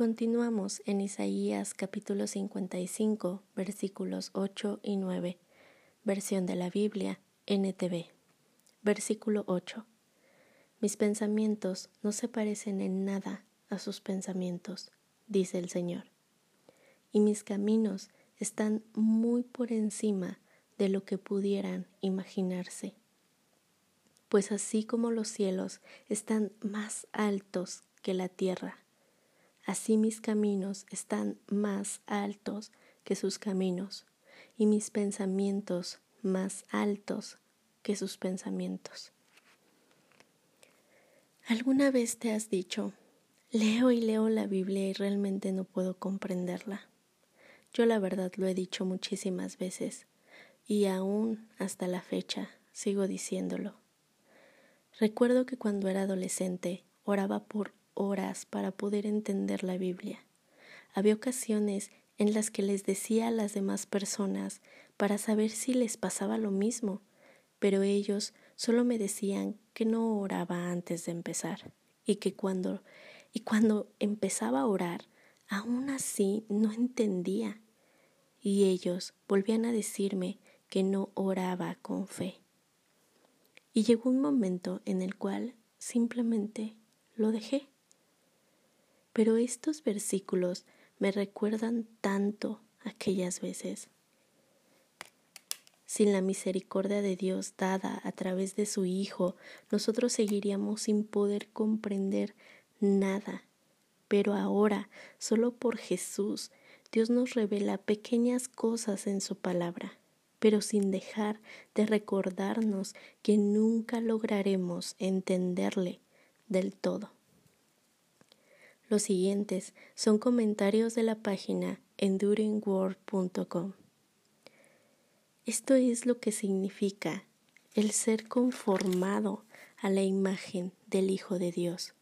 Continuamos en Isaías capítulo 55 versículos 8 y 9, versión de la Biblia NTV. Versículo 8. Mis pensamientos no se parecen en nada a sus pensamientos, dice el Señor, y mis caminos están muy por encima de lo que pudieran imaginarse. Pues así como los cielos están más altos que la tierra, Así mis caminos están más altos que sus caminos y mis pensamientos más altos que sus pensamientos. ¿Alguna vez te has dicho, leo y leo la Biblia y realmente no puedo comprenderla? Yo la verdad lo he dicho muchísimas veces y aún hasta la fecha sigo diciéndolo. Recuerdo que cuando era adolescente oraba por horas para poder entender la Biblia. Había ocasiones en las que les decía a las demás personas para saber si les pasaba lo mismo, pero ellos solo me decían que no oraba antes de empezar y que cuando y cuando empezaba a orar, aún así no entendía. Y ellos volvían a decirme que no oraba con fe. Y llegó un momento en el cual simplemente lo dejé. Pero estos versículos me recuerdan tanto aquellas veces. Sin la misericordia de Dios dada a través de su Hijo, nosotros seguiríamos sin poder comprender nada. Pero ahora, solo por Jesús, Dios nos revela pequeñas cosas en su palabra, pero sin dejar de recordarnos que nunca lograremos entenderle del todo. Los siguientes son comentarios de la página enduringworld.com. Esto es lo que significa el ser conformado a la imagen del Hijo de Dios,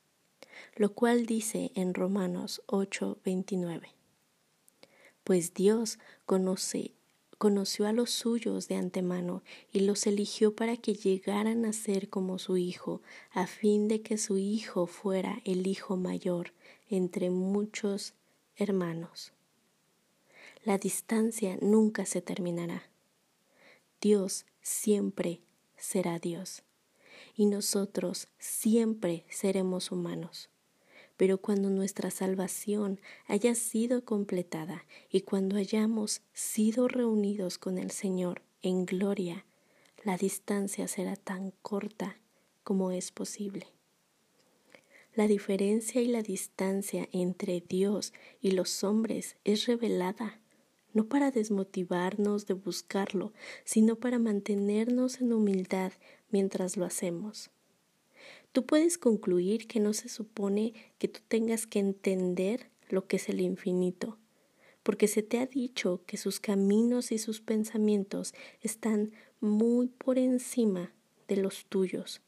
lo cual dice en Romanos 8:29. Pues Dios conoce conoció a los suyos de antemano y los eligió para que llegaran a ser como su Hijo, a fin de que su Hijo fuera el Hijo mayor entre muchos hermanos. La distancia nunca se terminará. Dios siempre será Dios y nosotros siempre seremos humanos. Pero cuando nuestra salvación haya sido completada y cuando hayamos sido reunidos con el Señor en gloria, la distancia será tan corta como es posible. La diferencia y la distancia entre Dios y los hombres es revelada, no para desmotivarnos de buscarlo, sino para mantenernos en humildad mientras lo hacemos. Tú puedes concluir que no se supone que tú tengas que entender lo que es el infinito, porque se te ha dicho que sus caminos y sus pensamientos están muy por encima de los tuyos,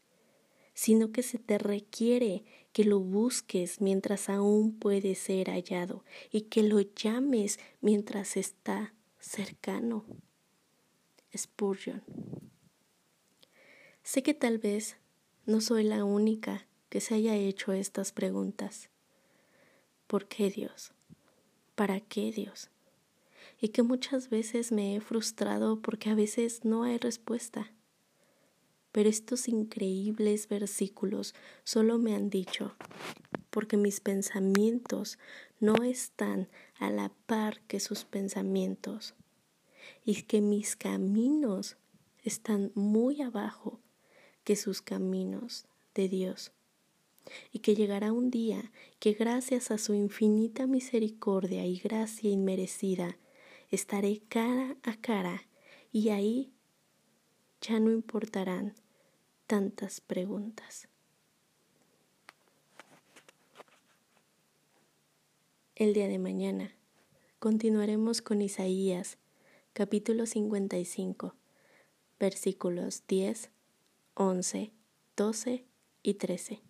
sino que se te requiere que lo busques mientras aún puede ser hallado y que lo llames mientras está cercano. Spurgeon. Sé que tal vez no soy la única que se haya hecho estas preguntas. ¿Por qué Dios? ¿Para qué Dios? Y que muchas veces me he frustrado porque a veces no hay respuesta. Pero estos increíbles versículos solo me han dicho, porque mis pensamientos no están a la par que sus pensamientos, y que mis caminos están muy abajo que sus caminos de Dios, y que llegará un día que gracias a su infinita misericordia y gracia inmerecida estaré cara a cara y ahí ya no importarán tantas preguntas. El día de mañana continuaremos con Isaías capítulo 55 versículos 10 11, 12 y 13.